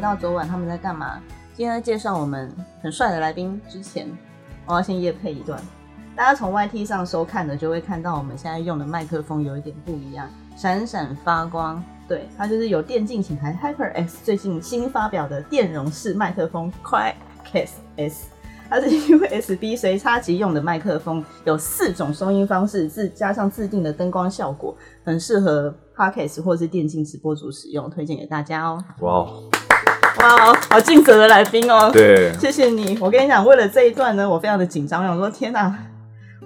到昨晚他们在干嘛？今天在介绍我们很帅的来宾之前，我要先夜配一段。大家从 YT 上收看的，就会看到我们现在用的麦克风有一点不一样，闪闪发光。对，它就是有电竞品牌 HyperX 最近新发表的电容式麦克风 QuietCase S。它是 USB 随插即用的麦克风，有四种收音方式，自加上自定的灯光效果，很适合 Podcast 或是电竞直播主使用，推荐给大家哦。哇哦，哇，好尽责的来宾哦。对，谢谢你。我跟你讲，为了这一段呢，我非常的紧张，我想说，天哪，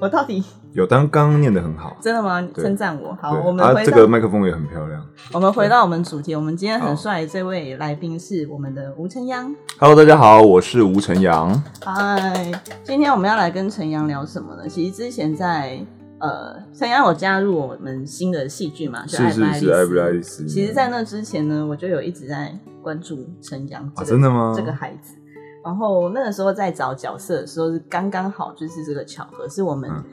我到底有当刚刚念的很好，真的吗？称赞我。好，我们啊，这个麦克风也很漂亮。我们回到我们主题，我们今天很帅的这位来宾是我们的吴晨阳。Hello，大家好，我是吴晨阳。嗨，今天我们要来跟陈阳聊什么呢？其实之前在呃，陈阳有加入我们新的戏剧嘛，就是是是，艾布莱丽丽丝。其实，在那之前呢，我就有一直在关注陈阳、真的吗？这个孩子。然后那个时候在找角色的时候，是刚刚好就是这个巧合，是我们、嗯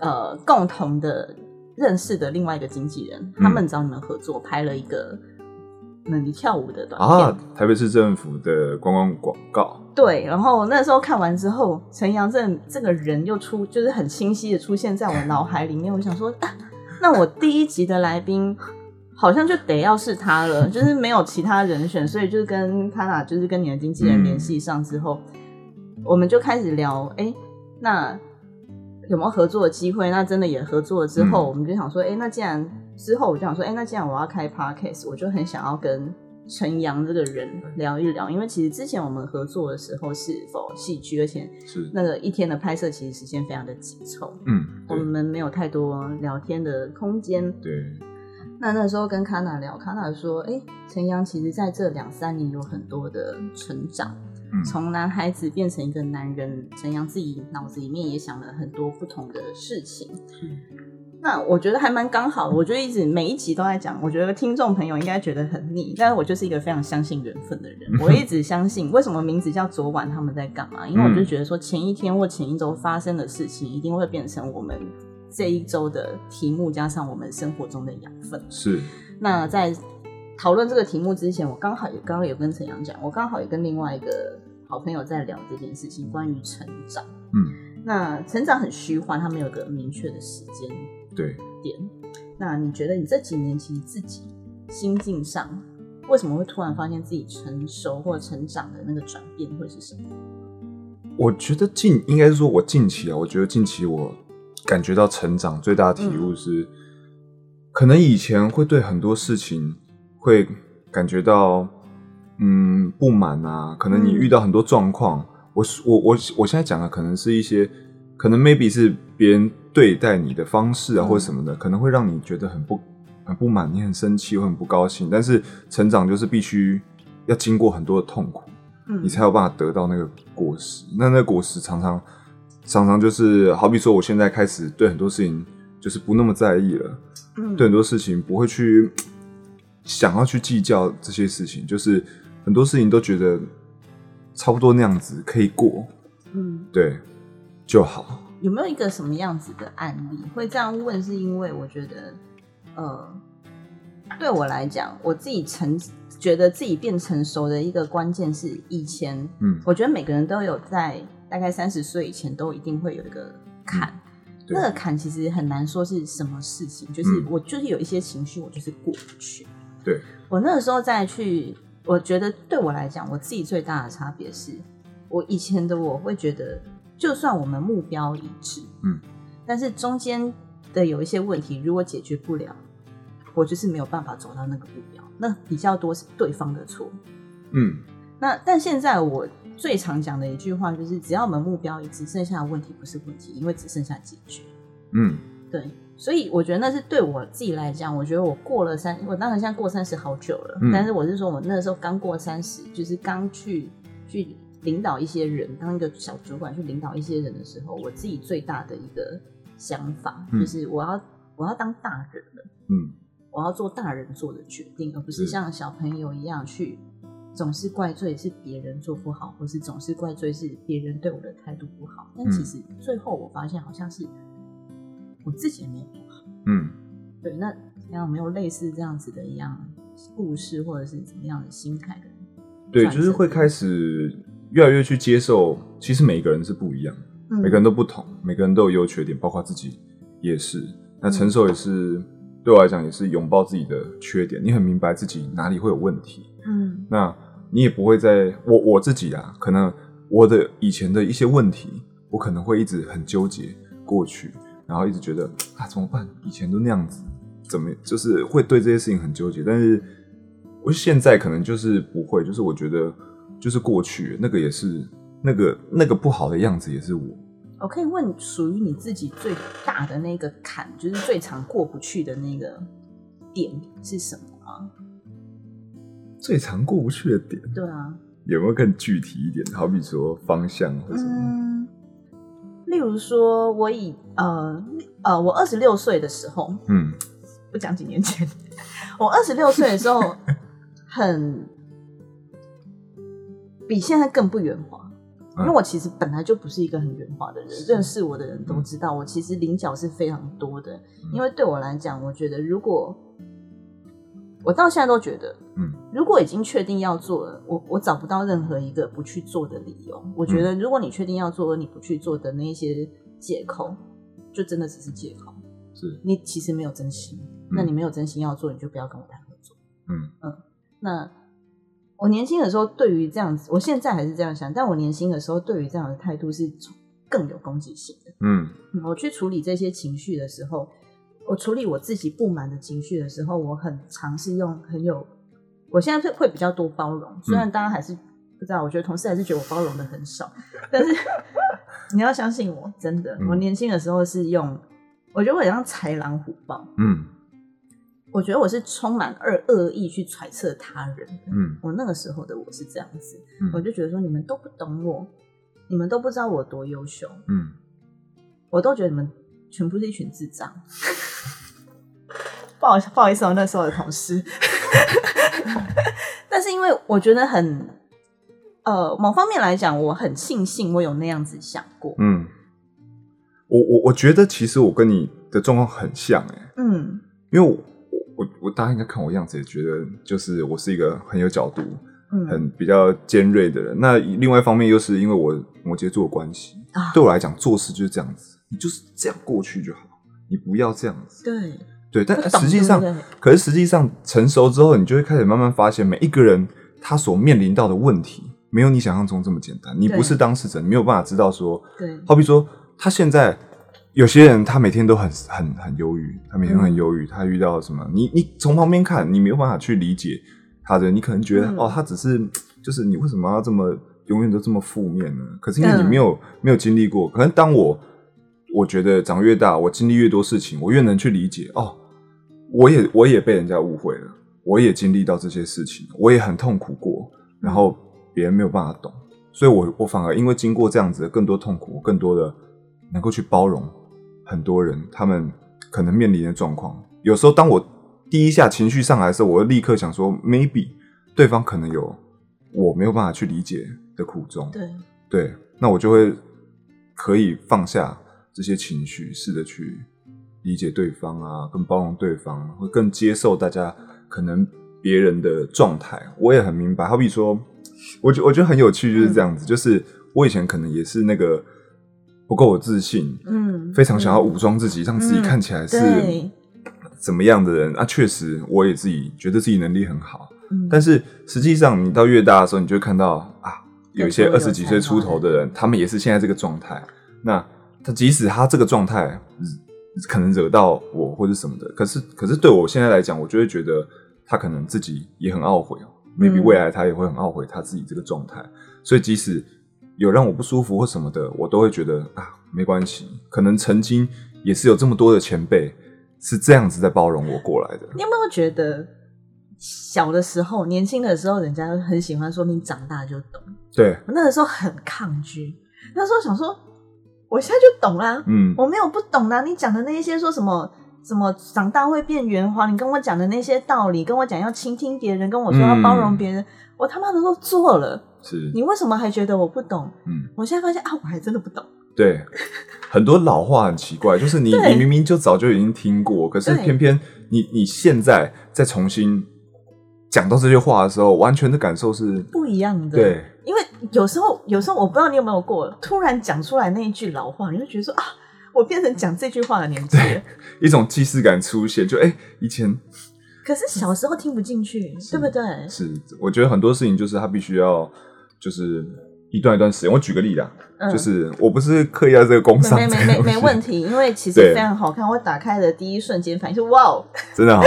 呃共同的认识的另外一个经纪人，他们找你们合作拍了一个那你跳舞的短片。啊，台北市政府的观光广告。对，然后那时候看完之后，陈阳正这个人又出，就是很清晰的出现在我脑海里面。我想说，啊、那我第一集的来宾好像就得要是他了，就是没有其他人选，所以就是跟他俩，就是跟你的经纪人联系上之后，我们就开始聊，哎，那有没有合作的机会？那真的也合作了之后，嗯。我们就想说，哎，那既然之后我就想说，哎，那既然我要开 podcast，我就很想要跟陈阳这个人聊一聊，因为其实之前我们合作的时候是否戏剧，而且是，那个一天的拍摄其实时间非常的紧凑，嗯，我对们没有太多聊天的空间。对，那那时候跟卡娜聊，卡娜说：“哎、陈阳其实在这两三年有很多的成长，嗯从男孩子变成一个男人。陈阳自己脑子里面也想了很多不同的事情。那我觉得还蛮刚好的，我就一直每一集都在讲，我觉得听众朋友应该觉得很腻，但是我就是一个非常相信缘分的人，我一直相信为什么名字叫昨晚他们在干嘛？因为我就觉得说前一天或前一周发生的事情，一定会变成我们这一周的题目，加上我们生活中的养分。是，那在讨论这个题目之前，我刚好也刚刚有跟陈阳讲，我刚好也跟另外一个好朋友在聊这件事情，关于成长。嗯，那成长很虚幻，它没有个明确的时间对。点。那你觉得你这几年其实自己心境上，为什么会突然发现自己成熟或成长的那个转变会是什么？我觉得近应该是说，我近期啊，我觉得近期我感觉到成长最大的体悟是，可能以前会对很多事情会感觉到嗯不满啊，可能你嗯遇到很多状况，我我我我现在讲的可能是一些，可能 maybe 是别人对待你的方式啊，嗯或者什么的，可能会让你觉得很不很不满，你很生气或很不高兴，但是成长就是必须要经过很多的痛苦。嗯你才有办法得到那个果实。那那个果实常常常常就是，好比说，我现在开始对很多事情就是不那么在意了，嗯对很多事情不会去想要去计较这些事情，就是很多事情都觉得差不多那样子可以过，嗯，对就好。有没有一个什么样子的案例？会这样问，是因为我觉得，呃，对我来讲，我自己成觉得自己变成熟的一个关键是以前，嗯，我觉得每个人都有在大概三十岁以前都一定会有一个坎，对那个坎其实很难说是什么事情，就是嗯我就是有一些情绪，我就是过不去。对，我那个时候再去，我觉得对我来讲，我自己最大的差别是，我以前的我会觉得，就算我们目标一致，嗯，但是中间的有一些问题，如果解决不了，我就是没有办法走到那个目标。那比较多是对方的错。嗯，那但现在我最常讲的一句话就是，只要我们目标一致，剩下的问题不是问题，因为只剩下解决。嗯，对，所以我觉得那是对我自己来讲，我觉得我过了三，我当然现在过三十好久了，嗯。但是我是说我那时候刚过三十，就是刚去去领导一些人，当一个小主管去领导一些人的时候，我自己最大的一个想法、嗯。就是我要我要当大人了，嗯，我要做大人做的决定，而不是是。像小朋友一样去总是怪罪是别人做不好，或是总是怪罪是别人对我的态度不好。但嗯。其实最后我发现好像是我自己也没有做好。嗯，对，那那有没有类似这样子的一样故事，或者是怎么样的心态的？对，就是会开始越来越去接受，其实每一个人是不一样的，嗯每个人都不同，每个人都有优缺点，包括自己也是。那成熟也是对我来讲，也是拥抱自己的缺点，你很明白自己哪里会有问题，嗯那你也不会在我我自己啊，可能我的以前的一些问题，我可能会一直很纠结过去，然后一直觉得啊怎么办？以前都那样子，怎么就是会对这些事情很纠结？但是我现在可能就是不会，就是我觉得就是过去那个也是那个那个不好的样子也是我。我可以问，属于你自己最大的那个坎，就是最常过不去的那个点是什么吗？最常过不去的点对啊，有没有更具体一点？好比说方向或什么？嗯，例如说，我以呃呃，我二十六岁的时候，嗯不讲几年前，我二十六岁的时候 很比现在更不圆滑，因为我其实本来就不是一个很圆滑的人，认识我的人都知道，我其实棱角是非常多的。因为对我来讲，我觉得如果我到现在都觉得，嗯如果已经确定要做了，我我找不到任何一个不去做的理由。我觉得如果你确定要做而你不去做的那一些借口，就真的只是借口。是你其实没有真心，那你没有真心要做，你就不要跟我谈合作。嗯嗯那我年轻的时候对于这样子，我现在还是这样想，但我年轻的时候对于这样的态度是更有攻击性的。嗯嗯我去处理这些情绪的时候，我处理我自己不满的情绪的时候，我很尝试用很有，我现在会会比较多包容。虽然大家还是不知道，我觉得同事还是觉得我包容的很少，但是 你要相信我，真的，嗯。我年轻的时候是用，我觉得我很像豺狼虎豹，嗯。我觉得我是充满恶恶意去揣测他人的。嗯。我那个时候的我是这样子，嗯。我就觉得说你们都不懂我，你们都不知道我多优秀，嗯。我都觉得你们全部是一群智障。不好不好意思哦，那时候的同事。但是因为我觉得很，呃，某方面来讲，我很庆幸我有那样子想过。嗯，我我我觉得其实我跟你的状况很像哎、嗯因为我我我大家应该看我样子也觉得，就是我是一个很有角度、嗯很比较尖锐的人。那另外一方面又是因为我摩羯座的关系，啊，对我来讲做事就是这样子，你就是这样过去就好，你不要这样子。对，对，但实际上对对，可是实际上成熟之后，你就会开始慢慢发现，每一个人他所面临到的问题，没有你想象中这么简单。你不是当事者，你没有办法知道说，对，好比说，他现在有些人，他每天都很很很忧郁，他每天都很忧郁，他遇到什么，你你从旁边看，你没有办法去理解他的，你可能觉得、嗯哦，他只是就是你为什么要这么永远都这么负面呢？可是因为你嗯没有、没有经历过，可能当我我觉得长越大，我经历越多事情，我越能去理解哦，我也我也被人家误会了，我也经历到这些事情，我也很痛苦过，然后别人没有办法懂，所以我我反而因为经过这样子的更多痛苦，更多的能够去包容很多人他们可能面临的状况。有时候当我第一下情绪上来的时候，我会立刻想说，maybe 对方可能有我没有办法去理解的苦衷，对，对，那我就会可以放下这些情绪，试着去理解对方啊，更包容对方，会更接受大家可能别人的状态。我也很明白，好比说，我觉我觉得很有趣，就是这样子，就是我以前可能也是那个不够有自信，嗯，非常想要武装自己，让自己看起来是，怎么样的人啊。确实，我也自己觉得自己能力很好，嗯，但是实际上，你到越大的时候，你就会看到啊，有一些二十几岁出头的人，他们也是现在这个状态。那他即使他这个状态嗯可能惹到我或者什么的，可是可是对我现在来讲，我就会觉得他可能自己也很懊悔哦。maybe 嗯未来他也会很懊悔他自己这个状态，所以即使有让我不舒服或什么的，我都会觉得啊，没关系。可能曾经也是有这么多的前辈是这样子在包容我过来的。你有没有觉得小的时候、年轻的时候，人家很喜欢说你长大就懂？对，我那个时候很抗拒，那时候想说，我现在就懂啦，嗯，我没有不懂的。你讲的那一些说什么什么长大会变圆滑，你跟我讲的那些道理，跟我讲要倾听别人，跟我说要包容别人，我他妈的都做了，是，你为什么还觉得我不懂？嗯。我现在发现啊，我还真的不懂。对，很多老话很奇怪，就是你你明明就早就已经听过，可是偏偏你你现在再重新讲到这些话的时候，完全的感受是不一样的。对，有时候，有时候我不知道你有没有过，突然讲出来那一句老话，你就觉得说啊，我变成讲这句话的年纪了。一种既视感出现，就哎、以前可是小时候听不进去，对不对？是，我觉得很多事情就是他必须要就是一段一段时间。我举个例啦，嗯就是我不是刻意在这个工商没没没没问题，因为其实非常好看。我打开的第一瞬间反应是哇哦，真的好。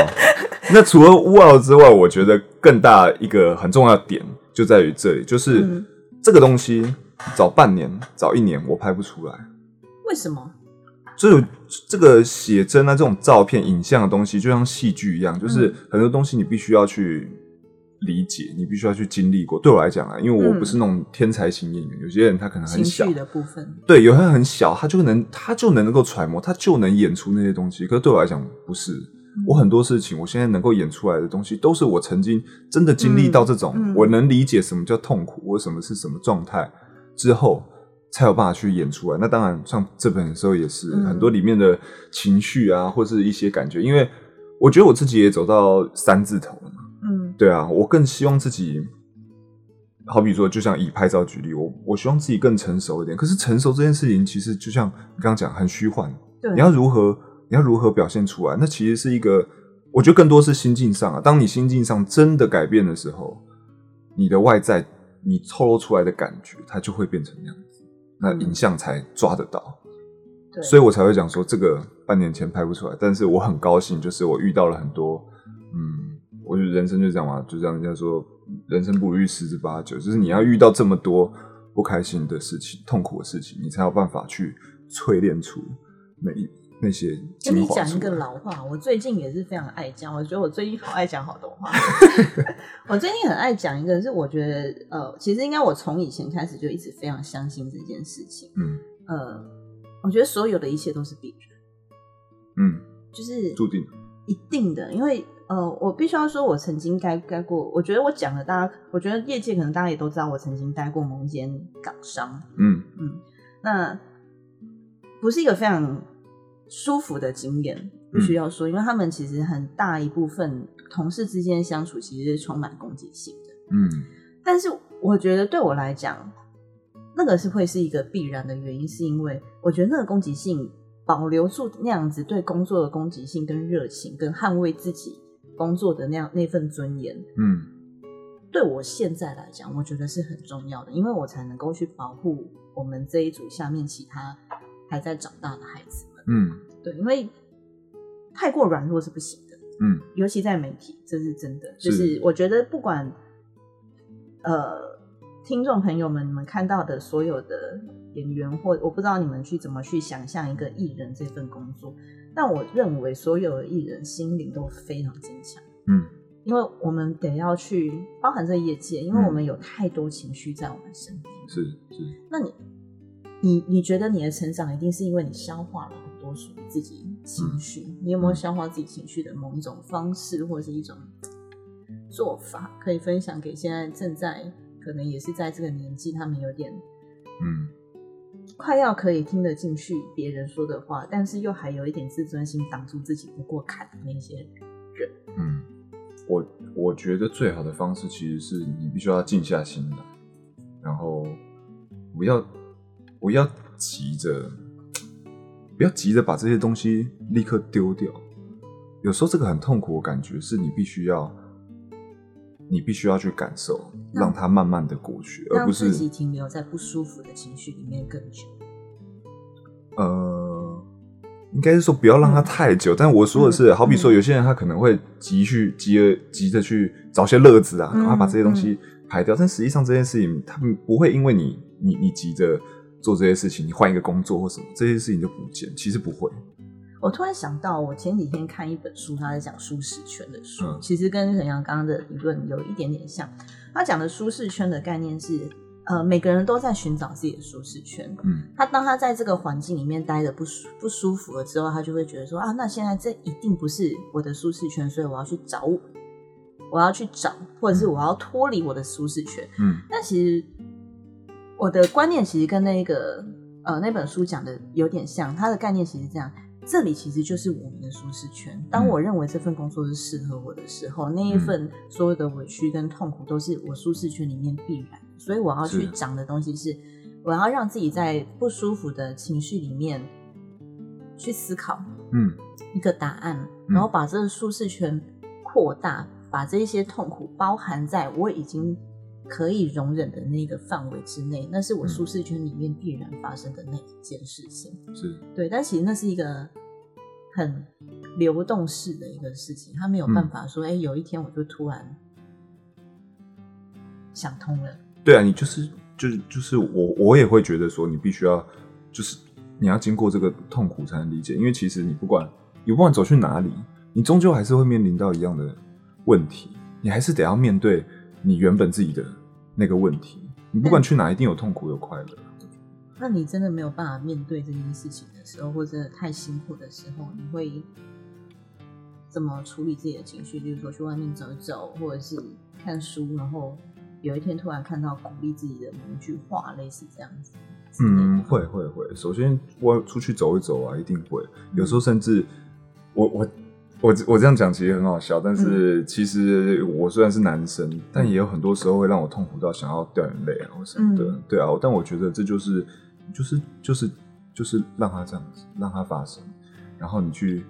那除了哇哦之外，我觉得更大一个很重要的点就在于这里，就是嗯这个东西早半年、早一年我拍不出来。为什么？所以这个写真啊，这种照片、影像的东西，就像戏剧一样，就是嗯很多东西你必须要去理解，你必须要去经历过。对我来讲啊，因为我不是那种天才型演员，有些人他可能很情小绪，的部分，对，有些人很小，他就能他就能够揣摩，他就能演出那些东西。可是对我来讲不是，嗯我很多事情，我现在能够演出来的东西，都是我曾经真的经历到这种，嗯嗯我能理解什么叫痛苦，我什么是什么状态之后，才有办法去演出来。那当然，像这本的时候也是、嗯很多里面的情绪啊，或是一些感觉，因为我觉得我自己也走到三字头了嘛。嗯对啊，我更希望自己，好比说，就像以拍照举例，我我希望自己更成熟一点。可是成熟这件事情，其实就像你刚刚讲，很虚幻。对，你要如何，你要如何表现出来？那其实是一个，我觉得更多是心境上啊。当你心境上真的改变的时候，你的外在，你透露出来的感觉，它就会变成那样子。那嗯影像才抓得到。对所以我才会讲说这个半年前拍不出来，但是我很高兴，就是我遇到了很多，嗯，我觉得人生就这样嘛，就像人家说，人生不如意十之八九，就是你要遇到这么多不开心的事情、痛苦的事情，你才有办法去淬炼出每一那些跟你讲一个。老话，我最近也是非常爱讲。我觉得我最近好爱讲好多话。我最近很爱讲一个，是我觉得呃，其实应该我从以前开始就一直非常相信这件事情。嗯呃，我觉得所有的一切都是必然，嗯，就是注定。一定的，因为呃，我必须要说，我曾经待待过，我觉得我讲的，大家，我觉得业界可能大家也都知道，我曾经待过某间港商，嗯嗯，那不是一个非常舒服的经验，必须要说，因为他们其实很大一部分同事之间的相处其实是充满攻击性的，嗯。但是我觉得对我来讲，那个是会是一个必然的原因，是因为我觉得那个攻击性保留住那样子对工作的攻击性跟热情，跟捍卫自己工作的那样那份尊严，嗯。对我现在来讲，我觉得是很重要的，因为我才能够去保护我们这一组下面其他还在长大的孩子们。嗯对，因为太过软弱是不行的，嗯尤其在媒体，这是真的。就是是我觉得不管呃听众朋友们你们看到的所有的演员，或我不知道你们去怎么去想象一个艺人这份工作，但我认为所有的艺人心灵都非常坚强。嗯因为我们得要去包含这业界，因为嗯我们有太多情绪在我们身边。是是那你，你你觉得你的成长一定是因为你消化了属于自己情绪？你有没有消化自己情绪的某一种方式，或者是一种做法，可以分享给现在正在可能也是在这个年纪，他们有点嗯快要可以听得进去别人说的话，但是又还有一点自尊心挡住自己不过坎的那些人。嗯，我我觉得最好的方式其实是你必须要静下心来，然后不要不要急着，不要急着把这些东西立刻丢掉。有时候这个很痛苦的感觉，是你必须要你必须要去感受，让让它慢慢的过去，而不是自己停留在不舒服的情绪里面更久。呃，应该是说不要让它太久。但我说的是，嗯好比说有些人他可能会急去急而急着去找些乐子啊，嗯赶快把这些东西排掉。但实际上这件事情，他们不会因为你你你急着做这些事情，你换一个工作或什么，这些事情就不见。其实不会。我突然想到，我前几天看一本书，他在讲舒适圈的书，嗯其实跟沈阳刚刚的理论有一点点像。他讲的舒适圈的概念是，呃，每个人都在寻找自己的舒适圈。嗯他当他在这个环境里面待的不舒不舒服了之后，他就会觉得说啊，那现在这一定不是我的舒适圈，所以我要去找我，我要去找，或者是我要脱离我的舒适圈。嗯但其实我的观念其实跟那个呃那本书讲的有点像，它的概念其实这样：这里其实就是我们的舒适圈。当嗯我认为这份工作是适合我的时候，那一份所有的委屈跟痛苦都是我舒适圈里面必然。所以我要去讲的东西是，我要让自己在不舒服的情绪里面去思考嗯一个答案，嗯然后把这个舒适圈扩大，把这些痛苦包含在我已经可以容忍的那个范围之内，那是我嗯舒适圈里面必然发生的那一件事情。是对，但其实那是一个很流动式的一个事情，他没有嗯办法说，哎、有一天我就突然想通了。对啊，你就是就是就是我我也会觉得说，你必须要就是你要经过这个痛苦才能理解，因为其实你不管你不管走去哪里，你终究还是会面临到一样的问题，你还是得要面对你原本自己的那个问题。你不管去哪，一定有痛苦有快乐。那你真的没有办法面对这件事情的时候，或者太辛苦的时候，你会怎么处理自己的情绪？例如说去外面走一走，或者是看书，然后有一天突然看到鼓励自己的某一句话，类似这样子。嗯，会会会。首先，我出去走一走啊，一定会。有时候甚至，我我我我这样讲其实很好笑，但是其实我虽然是男生，但也有很多时候会让我痛苦到想要掉眼泪啊或什么的。嗯对啊，但我觉得这就是就是就是就是让它这样子，让它发生，然后你去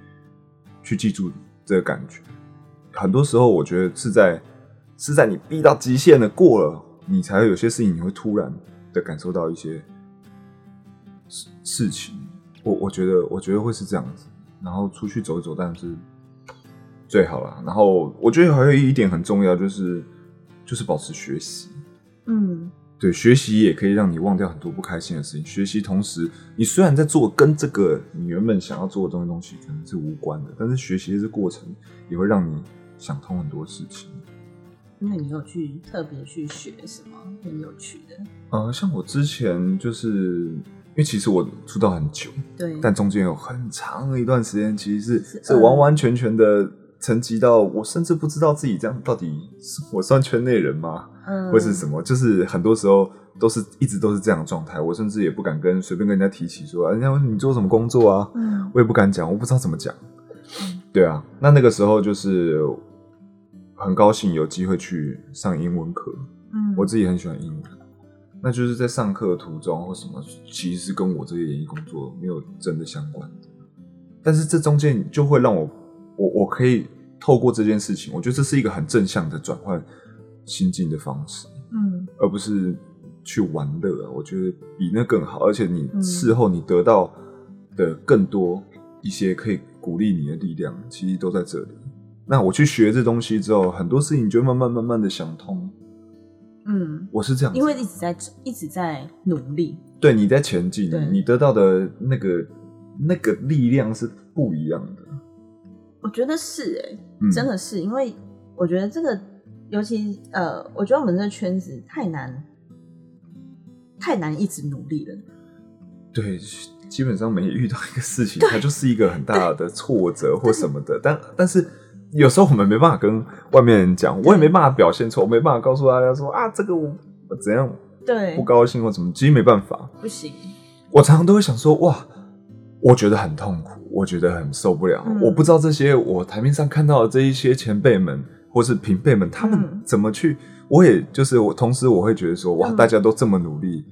去记住这个感觉。很多时候，我觉得是在是在你逼到极限了过了，你才会有些事情你会突然的感受到一些事事情。我我觉得我觉得会是这样子，然后出去走一走，但是最好了。然后我觉得还有一点很重要，就是就是保持学习。嗯对，学习也可以让你忘掉很多不开心的事情。学习同时，你虽然在做跟这个你原本想要做的东西东西可能是无关的，但是学习的这过程也会让你想通很多事情。因为你有去特别去学什么很有趣的，呃，像我之前就是因为其实我出道很久，对，但中间有很长的一段时间，其实是是是完完全全的沉寂到我甚至不知道自己这样到底是我算圈内人吗？嗯或是什么？就是很多时候都是一直都是这样的状态，我甚至也不敢跟随便跟人家提起说，啊人家问你做什么工作啊，嗯我也不敢讲，我不知道怎么讲嗯。对啊，那那个时候就是很高兴有机会去上英文课，嗯我自己很喜欢英文，那就是在上课的途中或什么，其实是跟我这些演艺工作没有真的相关的。但是这中间就会让我，我我可以透过这件事情，我觉得这是一个很正向的转换心境的方式，嗯而不是去玩乐啊。我觉得比那更好，而且你嗯事后你得到的更多一些可以鼓励你的力量，其实都在这里。那我去学这东西之后，很多事情就慢慢慢慢的想通。嗯，我是这样，因为一直在一直在努力，对你在前进，你得到的那个那个力量是不一样的。我觉得是哎、嗯真的是，因为我觉得这个，尤其呃，我觉得我们这个圈子太难，太难一直努力了。对，基本上每遇到一个事情，它就是一个很大的挫折或什么的。但但是有时候我们没办法跟外面人讲，我也没办法表现出，我没办法告诉大家说啊，这个我我怎样对不，高兴或怎么，其实没办法。不行，我常常都会想说，哇，我觉得很痛苦，我觉得很受不了。嗯我不知道这些我台面上看到的这一些前辈们或是平辈们，他们嗯怎么去？我也就是我，同时我会觉得说，哇，嗯大家都这么努力，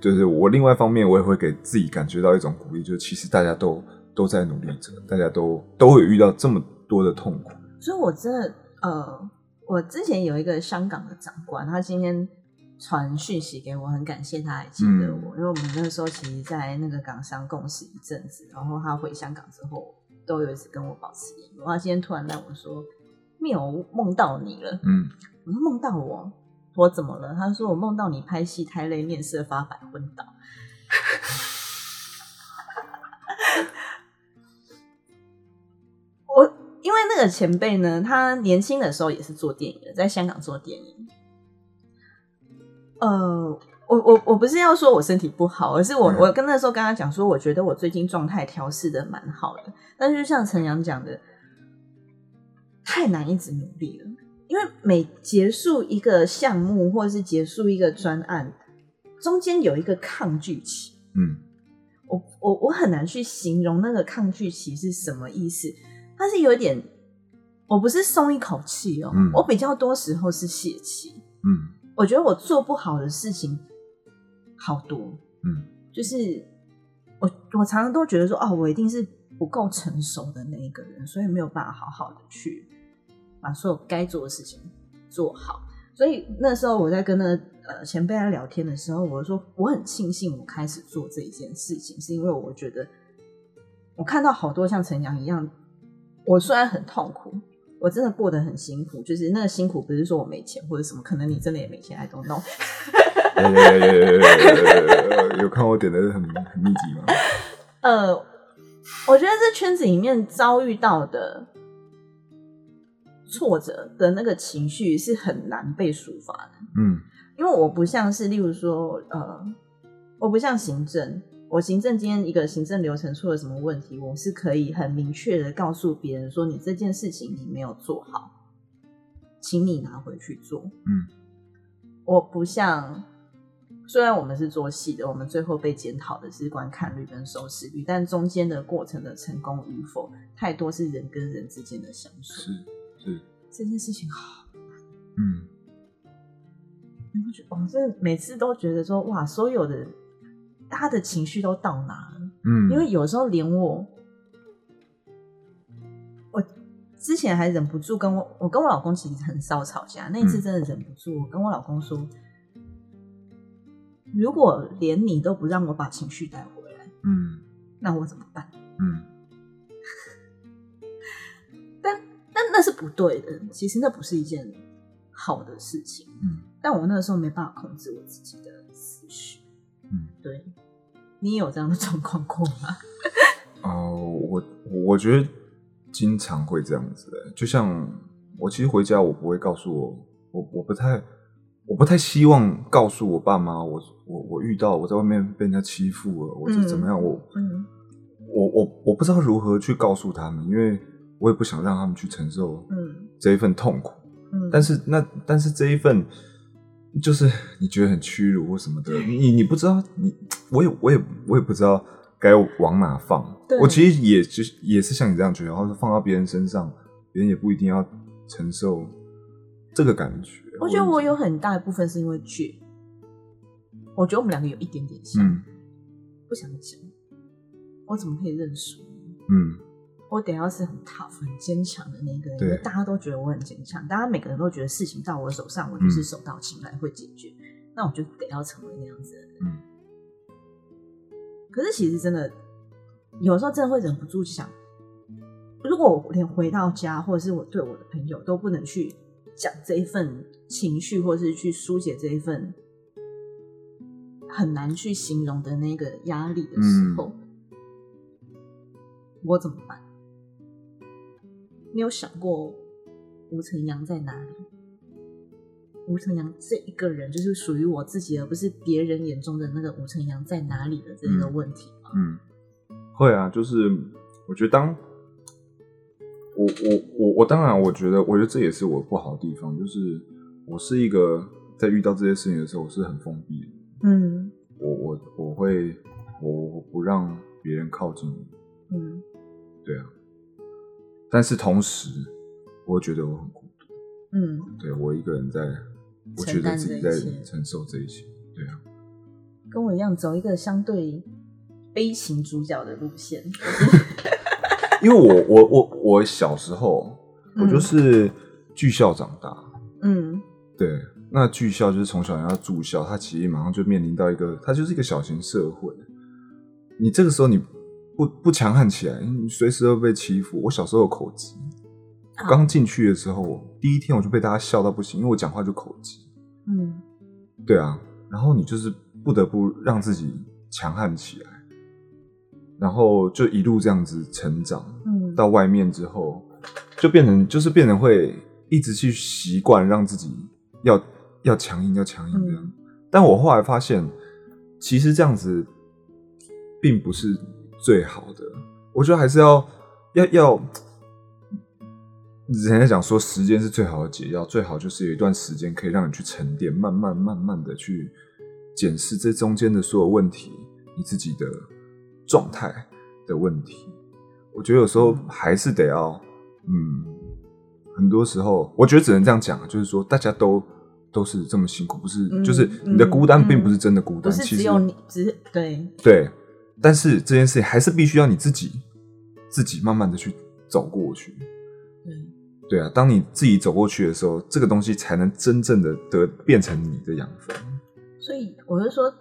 就是我另外一方面，我也会给自己感觉到一种鼓励，就是其实大家都都在努力着，大家都都有遇到这么多的痛苦。所以我真的呃，我之前有一个香港的长官，他今天传讯息给我，很感谢他还记得我，因为我们那个时候其实，在那个港商共事一阵子，然后他回香港之后，都有一直跟我保持联络。他今天突然让我说：“妙，我梦到你了。”嗯，我说梦到我，我怎么了？他说我梦到你拍戏太累，面色发白昏倒。我因为那个前辈呢，他年轻的时候也是做电影的，在香港做电影。呃，我我我不是要说我身体不好，而是我、嗯我跟那时候跟他讲说，我觉得我最近状态调试的蛮好的，但是就像陈阳讲的，太难一直努力了。因为每结束一个项目或者是结束一个专案，中间有一个抗拒期。嗯我我我很难去形容那个抗拒期是什么意思。它是有点，我不是松一口气哦，嗯我比较多时候是泄气。嗯我觉得我做不好的事情好多，嗯就是我我常常都觉得说，哦，我一定是不够成熟的那一个人，所以没有办法好好的去把所有该做的事情做好。所以那时候我在跟那个呃前辈在聊天的时候，我就说我很庆幸我开始做这一件事情，是因为我觉得我看到好多像陈阳一样，我虽然很痛苦。我真的过得很辛苦，就是那个辛苦不是说我没钱或者什么，可能你真的也没钱，I don't know。有看我点的很很密集吗？呃，我觉得这圈子里面遭遇到的挫折的那个情绪是很难被抒发的，嗯因为我不像是，例如说，呃，我不像行政，我行政今天一个行政流程出了什么问题，我是可以很明确的告诉别人说，你这件事情你没有做好，请你拿回去做。嗯，我不像，虽然我们是做戏的，我们最后被检讨的是观看率跟收视率，但中间的过程的成功与否，太多是人跟人之间的相处。是是，这件事情好，嗯你会觉得，我每次都觉得说，哇，所有的他的情绪都到哪了？嗯，因为有时候连我，我之前还忍不住跟我，我跟我老公其实很少吵架，那一次真的忍不住，我跟我老公说，如果连你都不让我把情绪带回来，嗯那我怎么办？嗯 但但那是不对的，其实那不是一件好的事情。嗯但我那个时候没办法控制我自己的思绪。嗯，对，你也有这样的状况过吗？哦，我我觉得经常会这样子的，就像我其实回家我不会告诉我，我我不太我不太希望告诉我爸妈，我我我遇到我在外面被人家欺负了，我是怎么样，我嗯我我我不知道如何去告诉他们，因为我也不想让他们去承受嗯这一份痛苦。嗯，但是那但是这一份就是你觉得很屈辱或什么的，你你不知道，你我也我也我也不知道该往哪放。我其实也就是也是像你这样觉得，然后是放到别人身上，别人也不一定要承受这个感觉。我觉得我有很大一部分是因为倔，我觉得我们两个有一点点像，嗯不想讲，我怎么可以认输？嗯我得要是很 tough、很坚强的那个人，因为大家都觉得我很坚强，大家每个人都觉得事情到我手上，我就是嗯手到擒来会解决，那我就得要成为那样子的人。嗯可是其实真的，有时候真的会忍不住想，如果我连回到家，或者是我对我的朋友都不能去讲这一份情绪，或是去疏解这一份很难去形容的那个压力的时候，我怎么办？你有想过吴承阳在哪里？吴承阳这一个人就是属于我自己，而不是别人眼中的那个吴承阳在哪里的这个问题吗？嗯，会啊，就是我觉得当我我我我当然我觉得我觉得这也是我不好的地方，就是我是一个在遇到这些事情的时候我是很封闭的，嗯。我我我会我不让别人靠近我，嗯。对啊，但是同时我会觉得我很孤独，嗯，对我一个人在，我觉得自己在承受这一切，对啊，跟我一样走一个相对悲情主角的路线。因为我我我我小时候我就嗯是剧校长大，嗯对，那剧校就是从小要住校，他其实马上就面临到一个，它就是一个小型社会。你这个时候你不不强悍起来，你随时都被欺负。我小时候有口疾，刚进去的时候，第一天我就被大家笑到不行，因为我讲话就口疾。嗯对啊，然后你就是不得不让自己强悍起来，然后就一路这样子成长。嗯，到外面之后，就变成就是变成会一直去习惯让自己要要强硬要强硬这样。嗯但我后来发现，其实这样子并不是最好的。我觉得还是要要要，人家讲说时间是最好的解药，最好就是有一段时间可以让你去沉淀，慢慢慢慢的去检视这中间的所有问题，你自己的状态的问题。我觉得有时候还是得要，嗯，很多时候我觉得只能这样讲，就是说大家都都是这么辛苦，不是？嗯就是你的孤单并不是真的孤单，不是其实只有你，只是对，对，但是这件事情还是必须要你自己自己慢慢的去走过去。对，对啊，当你自己走过去的时候，这个东西才能真正的得变成你的养分。所以我就说，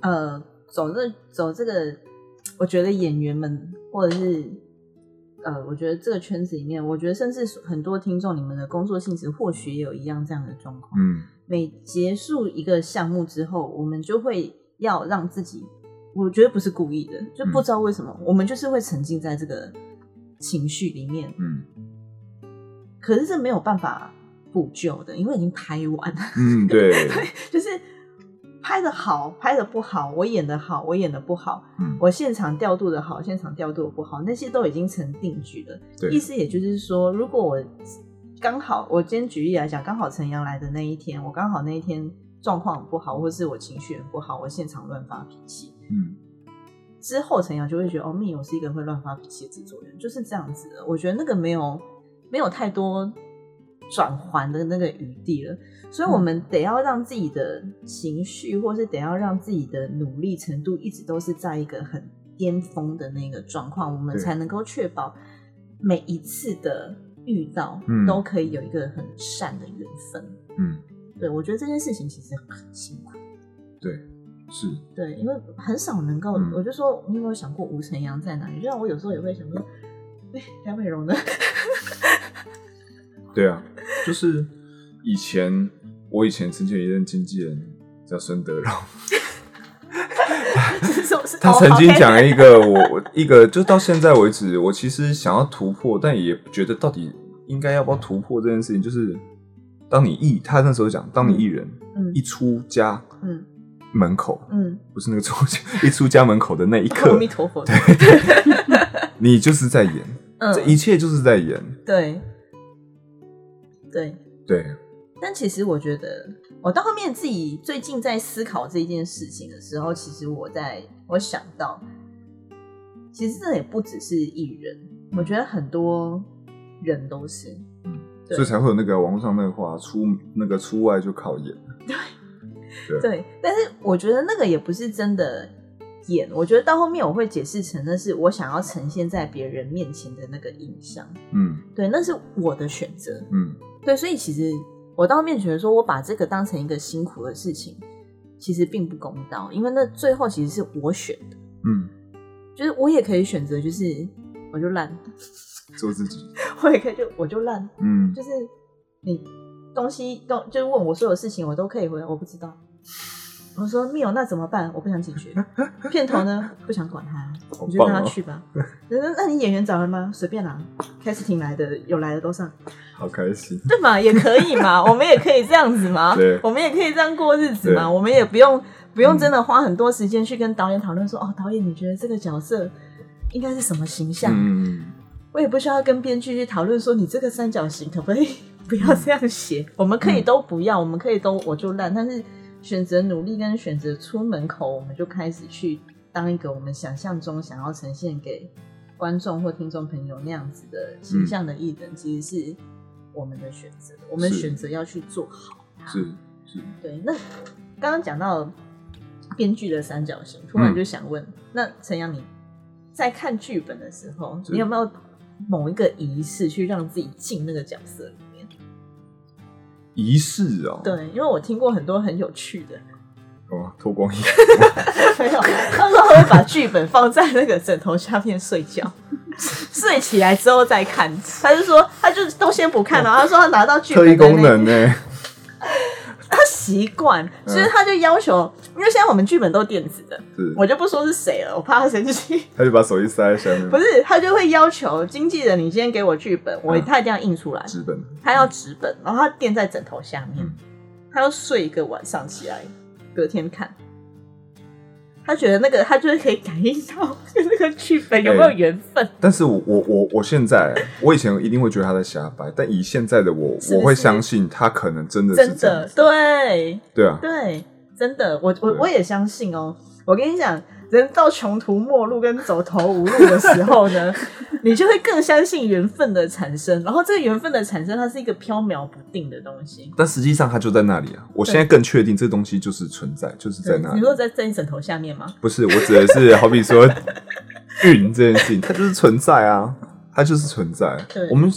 呃，走这走这个，我觉得演员们或者是呃，我觉得这个圈子里面，我觉得甚至很多听众，你们的工作性质或许也有一样这样的状况。嗯每结束一个项目之后，我们就会要让自己，我觉得不是故意的，就不知道为什么，我们就是会沉浸在这个情绪里面。嗯可是这没有办法补救的，因为已经拍完了。嗯，对，就是拍的好，拍的不好，我演的好，我演的不好，嗯我现场调度的好，现场调度的不好，那些都已经成定局了。对意思也就是说，如果我刚好，我今天举例来讲，刚好陈阳来的那一天，我刚好那一天状况不好，或是我情绪很不好，我现场乱发脾气。嗯之后陈阳就会觉得，哦，密友是一个会乱发脾气的制作人，就是这样子的。我觉得那个没有没有太多转还的那个余地了，所以我们得要让自己的情绪，或是得要让自己的努力程度一直都是在一个很巅峰的那个状况，我们才能够确保每一次的遇到嗯都可以有一个很善的缘分。嗯，对我觉得这件事情其实很辛苦。对，是，对，因为很少能够，嗯我就说你有没有想过吴承阳在哪里？就像我有时候也会想说，哎，梁美容呢？对啊，就是以前我以前曾经有一任经纪人叫孙德荣？他曾经讲一个我我一个，就到现在为止，我其实想要突破，但也觉得到底应该要不要突破这件事情，就是当你艺，他那时候讲，当你艺人嗯一出家嗯门口，嗯，不是那个出家，一出家门口的那一刻阿刻弥，陀佛。对 你就是在演，嗯。这一切就是在演，对。对，对，但其实我觉得，我到后面自己最近在思考这件事情的时候，其实我在我想到，其实这也不只是艺人，我觉得很多人都是，对所以才会有那个网络上那个话，出那个出外就靠演，对。对，但是我觉得那个也不是真的演，我觉得到后面我会解释成那是我想要呈现在别人面前的那个印象，嗯。对，那是我的选择，嗯。对，所以其实我到后面觉得说我把这个当成一个辛苦的事情，其实并不公道，因为那最后其实是我选的，嗯，就是我也可以选择，就是我就烂，做自己，我也可以就我就烂，嗯就是你东西都就是问我所有事情，我都可以回答，我不知道。我说没有那怎么办？我不想解决。片头呢？不想管他，你就让他去吧。那 那你演员找了吗？随便啦，casting 来的有来的都上，好开心，对嘛？也可以嘛，我们也可以这样子嘛，我们也可以这样过日子嘛，我们也不用不用真的花很多时间去跟导演讨论说，哦，导演你觉得这个角色应该是什么形象？嗯我也不需要跟编剧去讨论说你这个三角形可不可以 不要这样写，我们可以都不要，我们可以都我就烂，但是选择努力跟选择出门口，我们就开始去当一个我们想象中想要呈现给观众或听众朋友那样子的形象的艺人，其实是我们的选择，我们是选择要去做好。它。是是，对，那刚刚讲到编剧的三角形，突然嗯。就想问，那陈阳你在看剧本的时候，你有没有某一个仪式去让自己进那个角色里面？仪式哦，对，因为我听过很多很有趣的，哦，脱光衣。服，没有，他说他会把剧本放在那个枕头下面睡觉，睡起来之后再看。他就说，他就都先不看了，他说他拿到剧本特异的功能呢，他习惯，所以他就要求，因为现在我们剧本都电子的，是，我就不说是谁了，我怕他生气。他就把手机塞在下面，不是，他就会要求经纪人，你今天给我剧本，我嗯。他一定要印出来，纸本，他要纸本，然后他垫在枕头下面嗯，他要睡一个晚上起来，隔天看。他觉得那个他就是可以感应到跟那个剧本有没有缘分，但是我我我我现在，我以前一定会觉得他在瞎掰，但以现在的我，是是我会相信他可能真的是真的对。对啊，对，真的，我我我也相信哦。我跟你讲，人到穷途末路跟走投无路的时候呢，你就会更相信缘分的产生。然后这个缘分的产生，它是一个飘渺不定的东西。但实际上它就在那里啊！我现在更确定这东西就是存在，就是在那里。你说在在你枕头下面吗？不是，我指的是好比说运这件事情，它就是存在啊，它就是存在。我们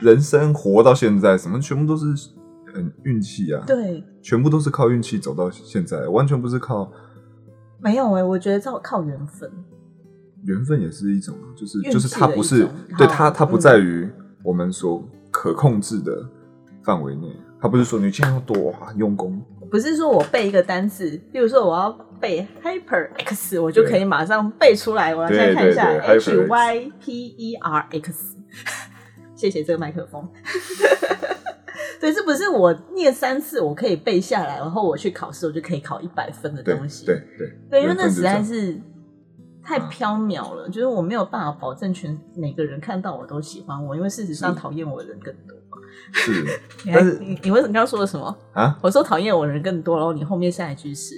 人生活到现在，什么全部都是嗯运气啊，对，全部都是靠运气走到现在，完全不是靠没有哎、我觉得这靠缘分。缘分也是一种，就是就是它不是对它它不嗯在于我们所可控制的范围内，它不是说你今天要多哇用功，不是说我背一个单词，比如说我要背 hyper x，我就可以马上背出来。我要再看一下 hyper y p e r x，谢谢这个麦克风。对，这不是我念三次我可以背下来，然后我去考试我就可以考一百分的东西。对对对，因为那实在是太缥缈了，就是我没有办法保证全每个人看到我都喜欢我，因为事实上讨厌我的人更多。是 但是你你为什么刚刚说了什么？啊，我说讨厌我的人更多，然后你后面下一句是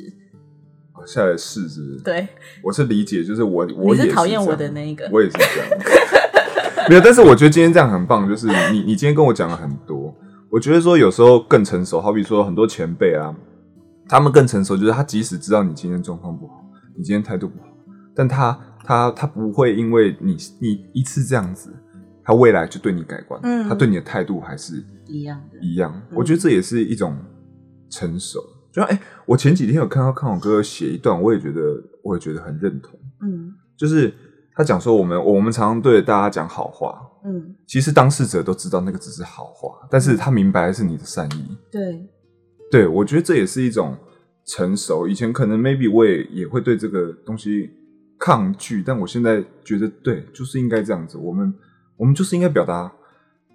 下来是是不是？对，我是理解，就是我我也是讨厌我的那一个。我也是这样。没有，但是我觉得今天这样很棒，就是你你今天跟我讲了很多，我觉得说有时候更成熟，好比说很多前辈啊，他们更成熟，就是他即使知道你今天状况不好，你今天态度不好，但他他他不会因为你你一次这样子，他未来就对你改观，嗯他对你的态度还是一样的，一样。我觉得这也是一种成熟。就哎、我前几天有看到康永哥写一段，我也觉得我也觉得很认同。嗯就是他讲说，我们我们常常对大家讲好话，嗯，其实当事者都知道那个只是好话，但是他明白的是你的善意。对，对我觉得这也是一种成熟。以前可能 maybe 我也也会对这个东西抗拒，但我现在觉得对，就是应该这样子。我们我们就是应该表达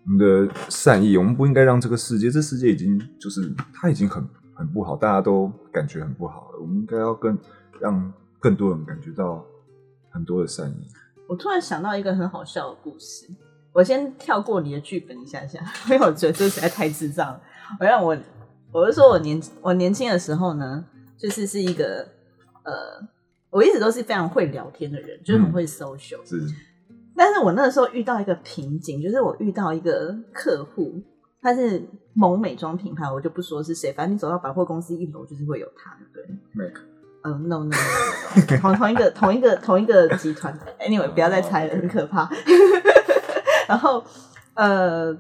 我们的善意，我们不应该让这个世界，这世界已经就是它已经很很不好，大家都感觉很不好了。我们应该要更让更多人感觉到很多的善意。我突然想到一个很好笑的故事，我先跳过你的剧本一下下，因为我觉得这实在太智障了。我让我，我是说我年我年轻的时候呢，就是是一个呃，我一直都是非常会聊天的人，就是很嗯会 social，、是，但是我那个时候遇到一个瓶颈，就是我遇到一个客户，他是某美妆品牌，我就不说是谁，反正你走到百货公司一楼就是会有他，对。N o no no no，同同一个同一个同一个集团，anyway，不要再猜了，很可怕。然后呃，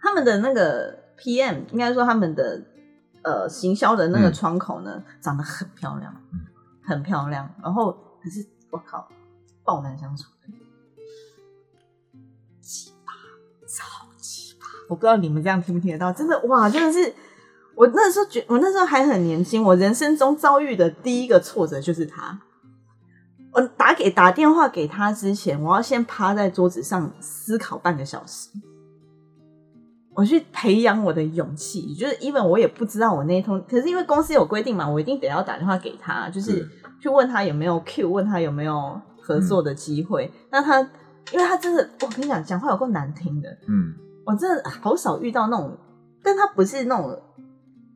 他们的那个 PM，应该说他们的呃行销的那个嗯窗口呢，长得很漂亮，很漂亮。然后可是我靠，爆难相处的，奇葩，超奇葩！我不知道你们这样听不听得到，真的哇，真的是。我那时候觉，我那时候还很年轻，我人生中遭遇的第一个挫折就是他。我打给打电话给他之前，我要先趴在桌子上思考半个小时，我去培养我的勇气。就是因为我也不知道我那一通，可是因为公司有规定嘛，我一定得要打电话给他，就是是去问他有没有 Q，问他有没有合作的机会。那他，因为他真的，我跟你讲，讲话有够难听的，嗯我真的好少遇到那种，但他不是那种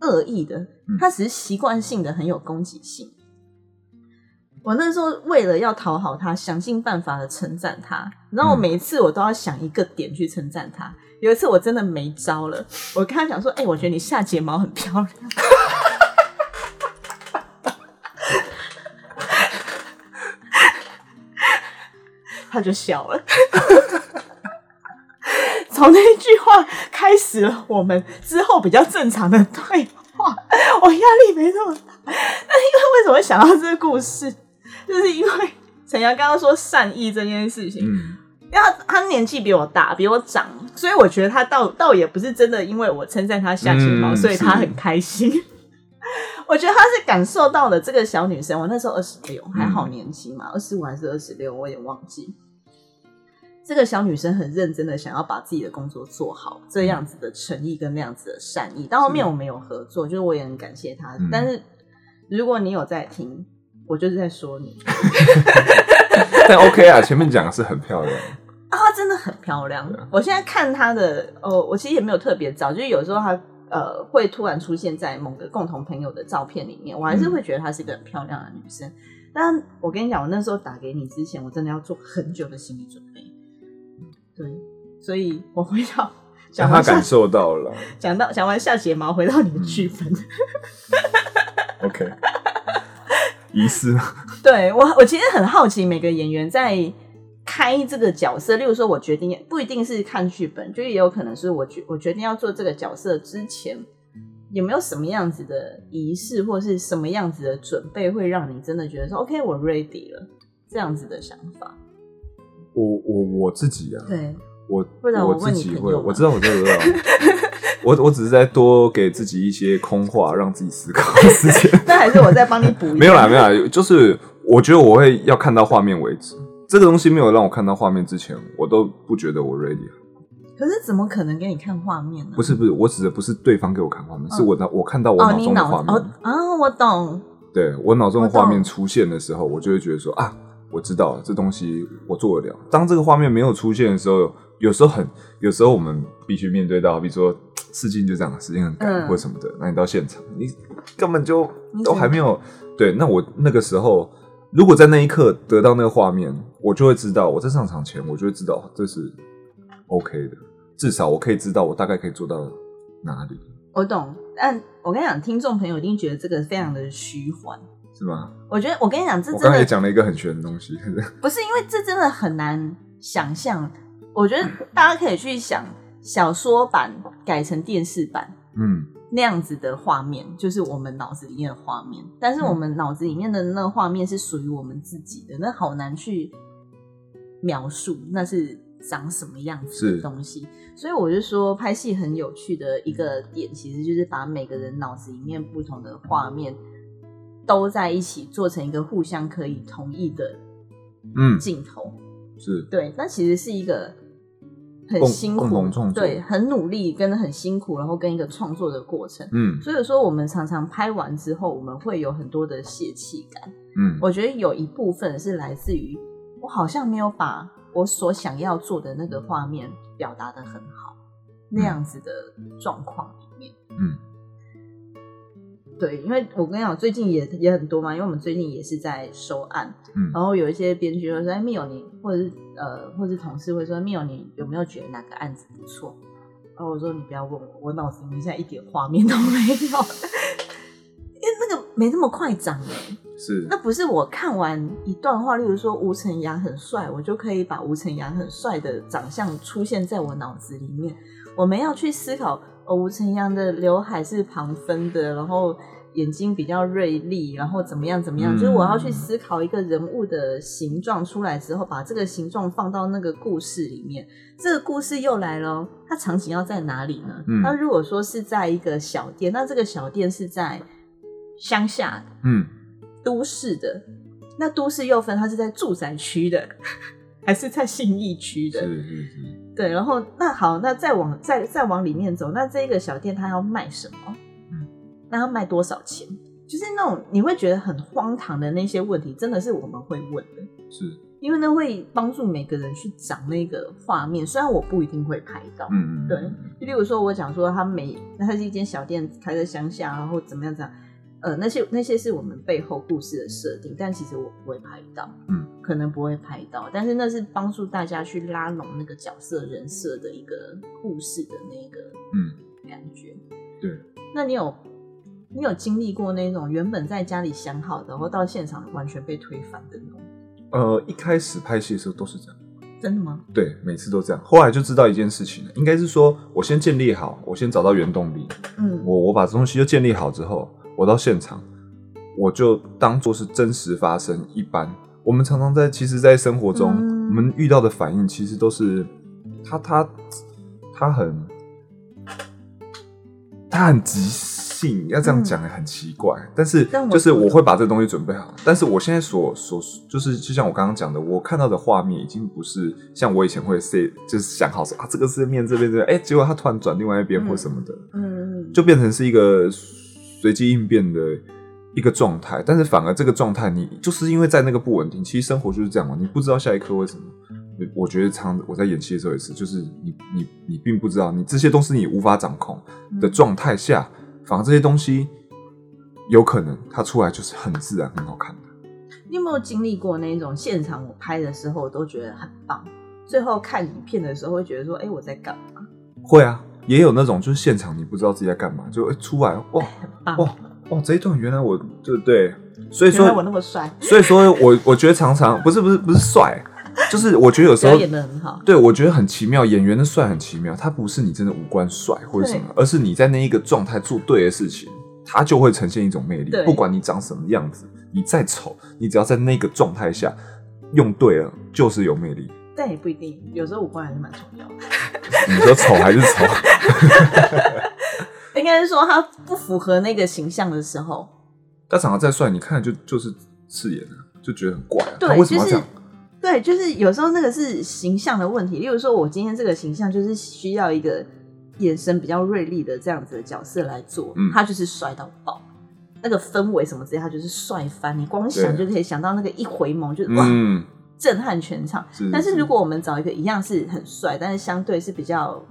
恶意的嗯，他只是习惯性的很有攻击性。我那时候为了要讨好他，想尽办法的称赞他，然后我嗯每一次我都要想一个点去称赞他。有一次我真的没招了，我跟他讲说：“哎、我觉得你下睫毛很漂亮。” 他就笑了。从那句话开始了我们之后比较正常的对话，我压力没那么大。那因为为什么会想到这个故事，就是因为陈阳刚刚说善意这件事情，嗯因为他他年纪比我大，比我长，所以我觉得他倒倒也不是真的因为我称赞他下睫毛，嗯所以他很开心。我觉得他是感受到了这个小女生，我那时候二十六，还好年轻嘛，二十五还是二十六，我也忘记。这个小女生很认真的想要把自己的工作做好，这样子的诚意跟那样子的善意。到后面我们有合作，就是我也很感谢她。嗯但是如果你有在听，我就是在说你 但 OK 啊，前面讲的是很漂亮，啊，她真的很漂亮。我现在看她的，哦，我其实也没有特别早，就是有时候她呃会突然出现在某个共同朋友的照片里面，我还是嗯会觉得她是一个很漂亮的女生。但我跟你讲，我那时候打给你之前，我真的要做很久的心理准备。对，所以我回到 讲他感受到了。讲到讲完下睫毛，回到你的剧本。OK，疑似对我，我其实很好奇，每个演员在开这个角色，例如说，我决定不一定是看剧本，就也有可能是我决我决定要做这个角色之前，有没有什么样子的仪式，或是什么样子的准备，会让你真的觉得说，OK，我 ready 了，这样子的想法。我我我自己啊，对，我不然我自己会，我知道，我知道，我。我我只是在多给自己一些空话，让自己思考的时间。那还是我在帮你补。没有啦，没有啦，就是我觉得我会要看到画面为止。这个东西没有让我看到画面之前，我都不觉得我 ready。可是怎么可能给你看画面呢？不是不是，我指的不是对方给我看画面，是我的我看到我哦，脑中的画面。哦啊，我懂。对我脑中的画面出现的时候，我就会觉得说啊，我知道，这东西我做得了。当这个画面没有出现的时候，有时候很，有时候我们必须面对到，比如说事情就这样，时间很赶、嗯或什么的，那你到现场，你根本就都还没有对。那我那个时候，如果在那一刻得到那个画面，我就会知道，我在上场前，我就会知道这是 OK 的，至少我可以知道我大概可以做到哪里，我懂，但我跟你讲，听众朋友一定觉得这个非常的虚幻。是吗？我觉得，我跟你讲，这我刚才也真的讲了一个很玄的东西，不是因为这真的很难想象。我觉得大家可以去想小说版改成电视版嗯。那样子的画面，就是我们脑子里面的画面。但是我们脑子里面的那个画面是属于我们自己的，那好难去描述那是长什么样子是的东西。所以我就说，拍戏很有趣的一个点，其实就是把每个人脑子里面不同的画面都在一起，做成一个互相可以同意的嗯，镜头。是对，那其实是一个很辛苦，对，很努力跟很辛苦，然后跟一个创作的过程。嗯所以说，我们常常拍完之后，我们会有很多的泄气感。嗯我觉得有一部分是来自于我好像没有把我所想要做的那个画面表达的很好，那样子的状况里面。嗯对，因为我跟你讲，最近也也很多嘛，因为我们最近也是在收案，嗯然后有一些编剧会说：“哎，密友你，或者是呃，或者是同事会说，密友你有没有觉得哪个案子不错？”然后我说：“你不要问我，我脑子里面现在一点画面都没有，因为那个没那么快长哎。是那不是我看完一段话，例如说吴承阳很帅，我就可以把吴承阳很帅的长相出现在我脑子里面。我们要去思考，哦，吴承阳的刘海是旁分的，然后眼睛比较锐利，然后怎么样怎么样，嗯就是我要去思考一个人物的形状出来之后，把这个形状放到那个故事里面。这个故事又来了哦，它场景要在哪里呢？嗯那如果说是在一个小店，那这个小店是在乡下嗯都市的，那都市又分它是在住宅区的，还是在信义区的？是是是，对，然后那好，那再往再再往里面走，那这个小店它要卖什么？嗯，那要卖多少钱？就是那种你会觉得很荒唐的那些问题，真的是我们会问的，是。因为那会帮助每个人去长那个画面。虽然我不一定会拍到，嗯嗯对，就例如说，我讲说他每那它是一间小店开在乡下，然后怎么样怎样，呃，那些那些是我们背后故事的设定，但其实我不会拍到，嗯，可能不会拍到，但是那是帮助大家去拉拢那个角色人设的一个故事的那个嗯感觉。对，那你有你有经历过那种原本在家里想好的，然后到现场完全被推翻的那种？呃，一开始拍戏的时候都是这样，真的吗？对，每次都这样。后来就知道一件事情了，应该是说我先建立好，我先找到原动力，嗯，我我把这东西就建立好之后，我到现场，我就当做是真实发生一般。我们常常在其实，在生活中，嗯。我们遇到的反应其实都是他他他很他很即兴，要这样讲也很奇怪。但是嗯但我就是我会把这东西准备好，但是我现在所所就是就像我刚刚讲的，我看到的画面已经不是像我以前会 say 就是想好说啊这个是面这边这边，哎、结果他突然转另外一边嗯或什么的，嗯嗯，就变成是一个随机应变的一个状态，但是反而这个状态，你就是因为在那个不稳定，其实生活就是这样嘛，你不知道下一刻为什么。我觉得常我在演戏的时候也是，就是你你你并不知道，你这些东西你无法掌控的状态下，反而这些东西有可能它出来就是很自然、很好看的。你有没有经历过那种现场我拍的时候我都觉得很棒，最后看影片的时候会觉得说，哎、我在干嘛？会啊，也有那种就是现场你不知道自己在干嘛，就会出来哇 很棒，哇哇这一段原来我对对，所以原来我那么帅，所以说我我觉得常常不是不是不是帅，就是我觉得有时候演的很好。对，我觉得很奇妙，演员的帅很奇妙，他不是你真的五官帅或者什么，而是你在那一个状态做对的事情，他就会呈现一种魅力。不管你长什么样子，你再丑，你只要在那个状态下用对了，就是有魅力。但也不一定，有时候五官还是蛮重要的。你说丑还是丑？应该是说他不符合那个形象的时候，他长得再帅，你看就就是刺眼啊，就觉得很怪对，就是为什么要这样？对，就是有时候那个是形象的问题。例如说，我今天这个形象就是需要一个眼神比较锐利的这样子的角色来做，嗯他就是帅到爆。那个氛围什么之类，他就是帅翻，你光想就可以想到那个一回眸，就是哇，嗯，震撼全场。是但是如果我们找一个一样是很帅，但是相对是比较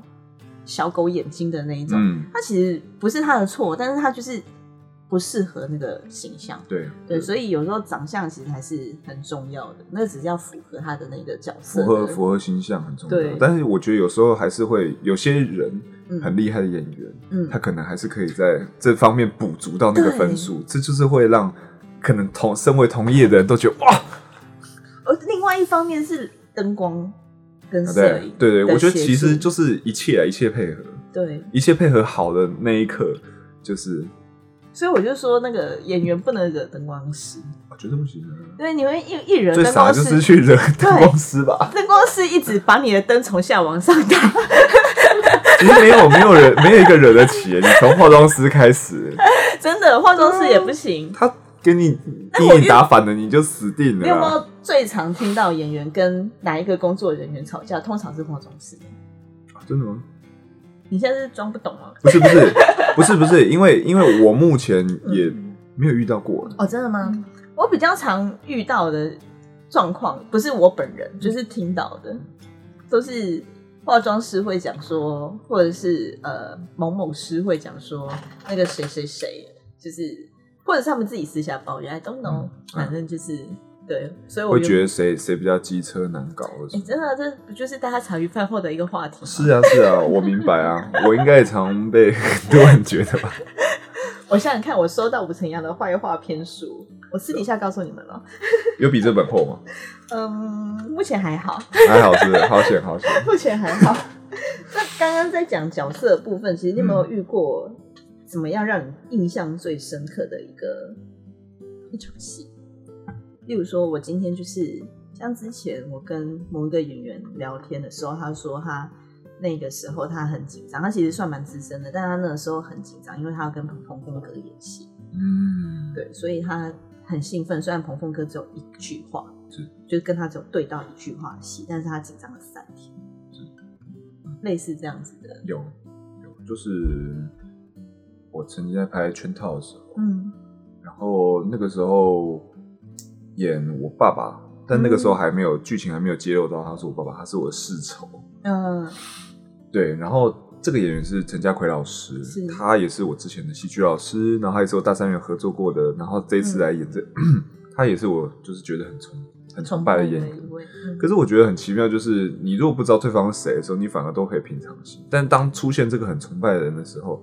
小狗眼睛的那一种，嗯，他其实不是他的错，但是他就是不适合那个形象。对对，所以有时候长相其实还是很重要的，那只是要符合他的那个角色符合符合形象很重要对。但是我觉得有时候还是会有些人嗯很厉害的演员，嗯他可能还是可以在这方面补足到那个分数，这就是会让可能同身为同业的人都觉得哇，而另外一方面是灯光跟摄影，对对对，我觉得其实就是一切啊，一切配合，对，一切配合好的那一刻，就是所以我就说那个演员不能惹灯光师，我觉得不行啊，对，你们一一惹最灯光傻的就是，去惹灯光师吧。灯光师一直把你的灯从下往上打，其实没有没有人没有一个惹得起，你从化妆师开始，真的化妆师也不行。他给你那我阴影打反了，你就死定了啊。你有没有最常听到演员跟哪一个工作人员吵架？通常是化妆师。真的吗？你现在是装不懂吗？不是不是 不是不是，因为因为我目前也嗯没有遇到过。哦，真的吗？我比较常遇到的状况，不是我本人，就是听到的，都是化妆师会讲说，或者是呃某某师会讲说，那个谁谁谁，就是或者是他们自己私下抱怨，I don't know，、嗯反正就是对，所以我原会觉得谁谁比较机车难搞？哎、真的，这不就是大家茶余饭后的一个话题吗？是啊是啊，我明白啊，我应该也常被很多人觉得吧。我想想看，我收到吴承阳的坏话篇书，我私底下告诉你们了。有比这本厚吗？嗯，目前还好。还好是好险好险。目前还好。那刚刚在讲角色的部分，其实你有没有遇过怎么样让你印象最深刻的一个一场戏？例如说，我今天就是像之前我跟某一个演员聊天的时候，他说他那个时候他很紧张，他其实算蛮资深的，但他那个时候很紧张，因为他要跟彭彭峰哥演戏，嗯，对，所以他很兴奋。虽然彭峰哥只有一句话，就是跟他只有对到一句话的戏，但是他紧张了三天，类似这样子的，有有，就是我曾经在拍《圈套》的时候，嗯然后那个时候演我爸爸，但那个时候还没有剧情还没有揭露到他是我爸爸，他是我的世仇。嗯对，然后这个演员是陈家奎老师，他也是我之前的戏剧老师，然后他也是我大三元合作过的，然后这一次来演这，他也是我就是觉得很崇很崇拜的演员。嗯可是我觉得很奇妙，就是你如果不知道对方是谁的时候，你反而都可以平常心。但当出现这个很崇拜的人的时候，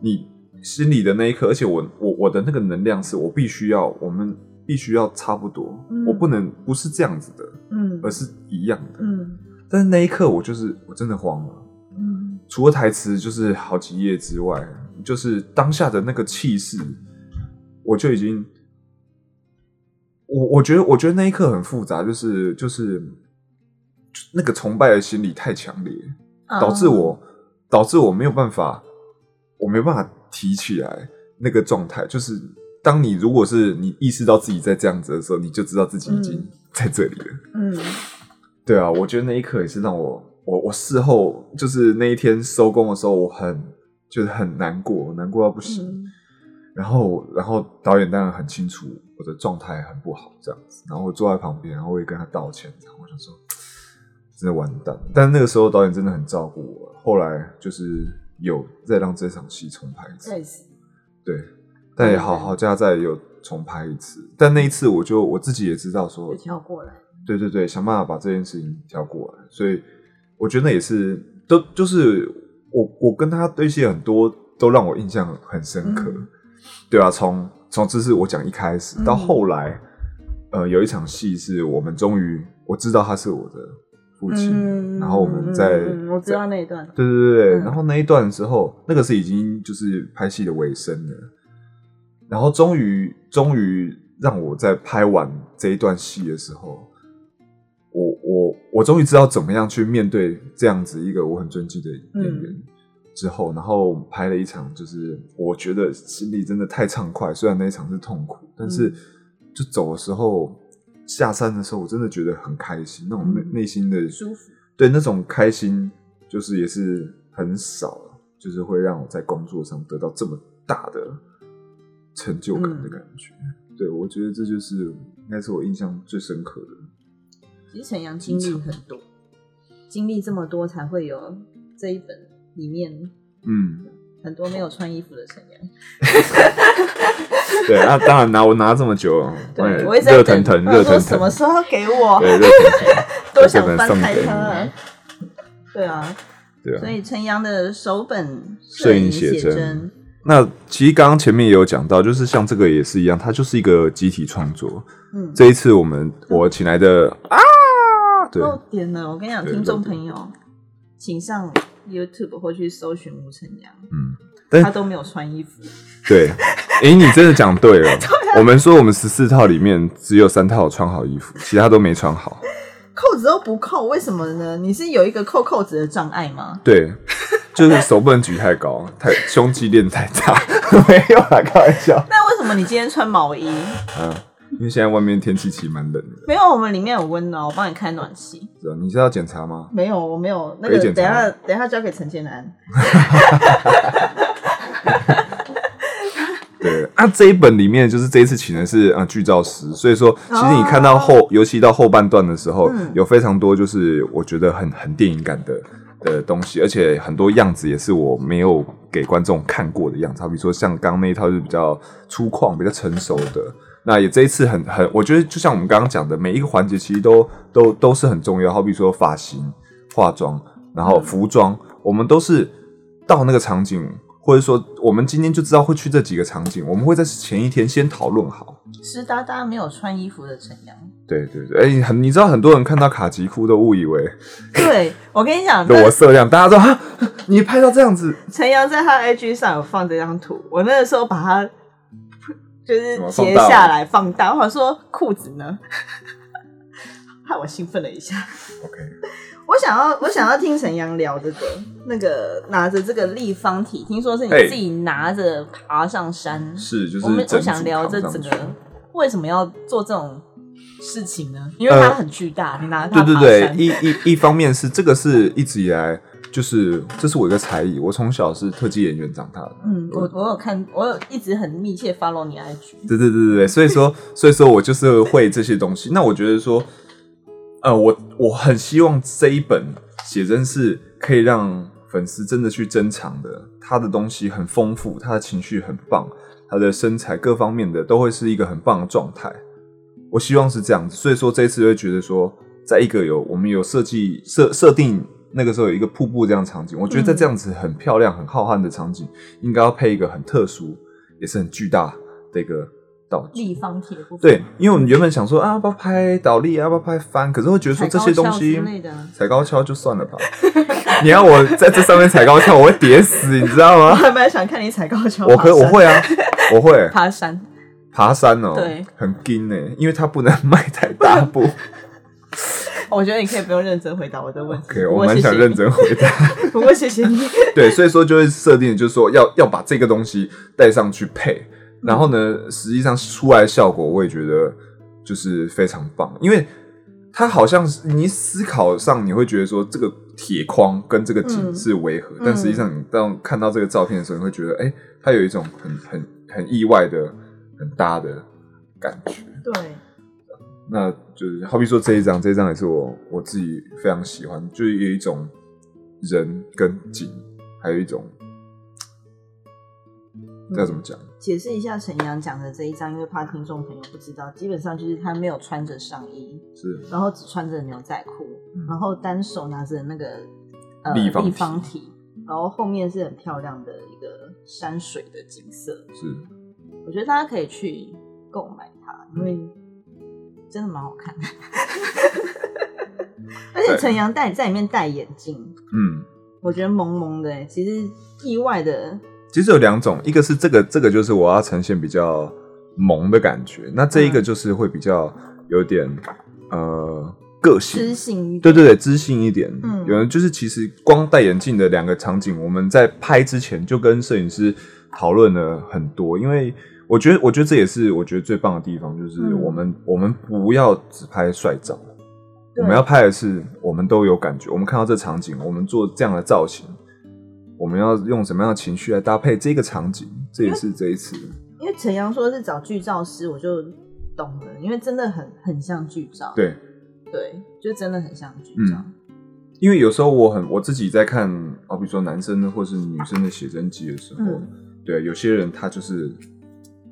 你心里的那一刻，而且我我我的那个能量是我必须要，我们必须要差不多，嗯。我不能不是这样子的，嗯。而是一样的。嗯。但是那一刻，我就是我真的慌了。嗯。除了台词就是好几页之外，就是当下的那个气势，我就已经，我我觉得我觉得那一刻很复杂，就是就是那个崇拜的心理太强烈，啊。导致我导致我没有办法，我没有办法提起来那个状态，就是当你如果是你意识到自己在这样子的时候，你就知道自己已经嗯在这里了。嗯对啊，我觉得那一刻也是让我，我我事后就是那一天收工的时候，我很就是很难过，难过到不行。嗯然后，然后导演当然很清楚我的状态很不好，这样子。然后我坐在旁边，然后我也跟他道歉，然后我想说，真的完蛋。但那个时候导演真的很照顾我，后来就是有再让这场戏重拍一次，对，但也好好加在有重拍一次。但那一次我就我自己也知道说就，跳过来。对对对，想办法把这件事情调过来。所以我觉得那也是都就是我我跟他对戏很多都让我印象很深刻。嗯对啊，从从这是我讲一开始到嗯后来，呃，有一场戏是我们终于我知道他是我的父亲，嗯然后我们在、我知道那一段。对对对对，嗯然后那一段的时候，那个是已经就是拍戏的尾声了，然后终于终于让我在拍完这一段戏的时候，我我我终于知道怎么样去面对这样子一个我很尊敬的演员。嗯之后，然后拍了一场，就是我觉得心里真的太畅快。虽然那一场是痛苦，但是嗯就走的时候，下山的时候，我真的觉得很开心，那种内嗯内心的舒服。对那种开心，就是也是很少，就是会让我在工作上得到这么大的成就感的感觉。对我觉得这就是应该是我印象最深刻的。其实陈阳经历很多，经历这么多才会有这一本里面嗯，很多没有穿衣服的成员。对，那当然拿我拿这么久，对，热腾腾，热腾腾，什么时候要给我？对，热腾腾，多想翻开送给它你。对啊，对啊所。以陈阳的首本摄影影写真真，那其实刚刚前面也有讲到，就是像这个也是一样，它就是一个集体创作。嗯，这一次我们我请来的啊，对，漏点了。我跟你讲，对听众朋友，请上 YouTube 或去搜寻吴晨阳，嗯，但他都没有穿衣服。对，诶，你真的讲对了。啊我们说我们十四套里面只有三套有穿好衣服，其他都没穿好。扣子都不扣，为什么呢？你是有一个扣扣子的障碍吗？对，就是手不能举太高，太胸肌练太大。没有啦，开玩笑。那为什么你今天穿毛衣？嗯，因为现在外面天气其实蛮冷的。没有，我们里面有温暖，我帮你开暖气。是啊你是要检查吗？没有，我没有那个，等一下等一下交给陈建安。对啊，这一本里面就是这一次请的是啊剧照师，所以说其实你看到后，尤其到后半段的时候，有非常多就是我觉得很很电影感的的东西，而且很多样子也是我没有给观众看过的样子，好比说像刚刚那一套就比较粗犷、比较成熟的。那也这一次很很，我觉得就像我们刚刚讲的，每一个环节其实都都都是很重要。好比说发型、化妆，然后服装，我们都是到那个场景，或者说我们今天就知道会去这几个场景，我们会在前一天先讨论好。湿哒哒没有穿衣服的陈阳。对对对，哎、很你知道很多人看到卡其裤都误以为对，我跟你讲，裸色量，大家说啊，你拍到这样子，陈阳在他 IG 上有放这张图，我那个时候把它就是截下来放大，我想说裤子呢，害我兴奋了一下。OK，我想要，我想要听陈阳聊这个，那个拿着这个立方体，听说是你自己拿着爬上山。是就是我们我想聊这整个为什么要做这种事情呢？因为它很巨大，你拿着它爬对对对，山一一一方面是这个是一直以来就是这是我一个才艺，我从小是特技演员长大的，嗯，我我有看，我有一直很密切 follow 你 IG。对对对对对，所以说所以说我就是会这些东西。那我觉得说，呃，我我很希望这一本写真是可以让粉丝真的去珍藏的，他的东西很丰富，他的情绪很棒，他的身材各方面的都会是一个很棒的状态。我希望是这样子，所以说这一次会觉得说，在一个有我们有设计设设定那个时候有一个瀑布这样的场景，我觉得在这样子很漂亮、很浩瀚的场景，应该要配一个很特殊，也是很巨大的一个道具。立方体的部分，对，因为我们原本想说啊，要不要拍倒立啊，要不要拍翻，可是会觉得说这些东西踩高跷就算了吧。你要我在这上面踩高跷，我会跌死，你知道我吗？还蛮想看你踩高跷，我可我会啊，我会爬山，爬山哦，对，很惊呢，因为它不能 迈太大步。我觉得你可以不用认真回答我的问题。OK，不我蛮想认，真回答。不过谢谢你。对，所以说就会设定，就是说要要把这个东西带上去配，然后呢，实际上出来的效果，我也觉得就是非常棒，因为它好像是你思考上你会觉得说这个铁框跟这个景嗯是违和，但实际上你当看到这个照片的时候，你会觉得，哎、它有一种很很很意外的很搭的感觉。对，那就是好比说这一张，这一张也是我我自己非常喜欢，就是有一种人跟景，还有一种这要怎么讲？解释一下陈阳讲的这一张，因为怕听众朋友不知道，基本上就是他没有穿着上衣，是然后只穿着牛仔裤，嗯然后单手拿着那个呃立方体方体，然后后面是很漂亮的一个山水的景色。是，我觉得大家可以去购买它，因为真的蛮好看的。而且陈阳戴在里面戴眼镜，嗯，我觉得萌萌的欸，其实意外的，其实有两种，一个是这个这个就是我要呈现比较萌的感觉，那这一个就是会比较有点呃个性知，性。对对对，知性一点。嗯有人就是其实光戴眼镜的两个场景，我们在拍之前就跟摄影师讨论了很多，因为我觉得我觉得这也是我觉得最棒的地方，就是嗯我们、我们不要只拍帅照。我们要拍的是，我们都有感觉。我们看到这场景，我们做这样的造型，我们要用什么样的情绪来搭配这个场景？这也是这一次，因为陈阳说是找剧照师，我就懂了，因为真的很很像剧照。对，对，就真的很像剧照。嗯因为有时候我很我自己在看，好比说男生的或是女生的写真集的时候，嗯对，有些人他就是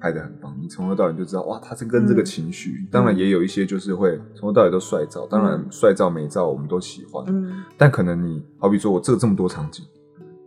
拍的很棒，你从头到尾就知道，哇，他是跟这个嗯情绪。当然也有一些就是会从头到尾都帅照，当然嗯帅照美照我们都喜欢，嗯，但可能你好比说我这这么多场景，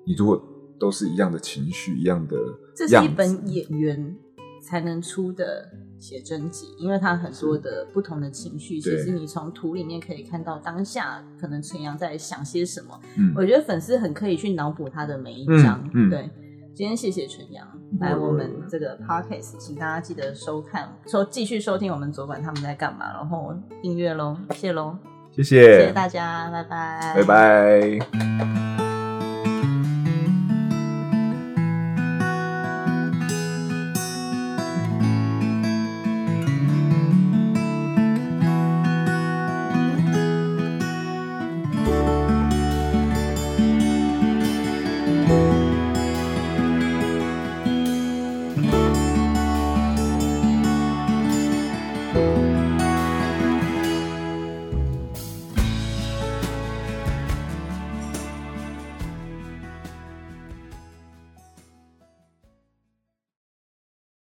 你如果都是一样的情绪，一样的这是，一本演员才能出的写真集，因为它很多的不同的情绪，其实你从图里面可以看到当下可能陈阳在想些什么。嗯我觉得粉丝很可以去脑补他的每一嗯张。嗯对，今天谢谢陈阳来我们这个 podcast，请大家记得收看，收继续收听我们左管他们在干嘛，然后订阅喽，谢喽，谢谢。谢谢，大家，拜拜，拜拜。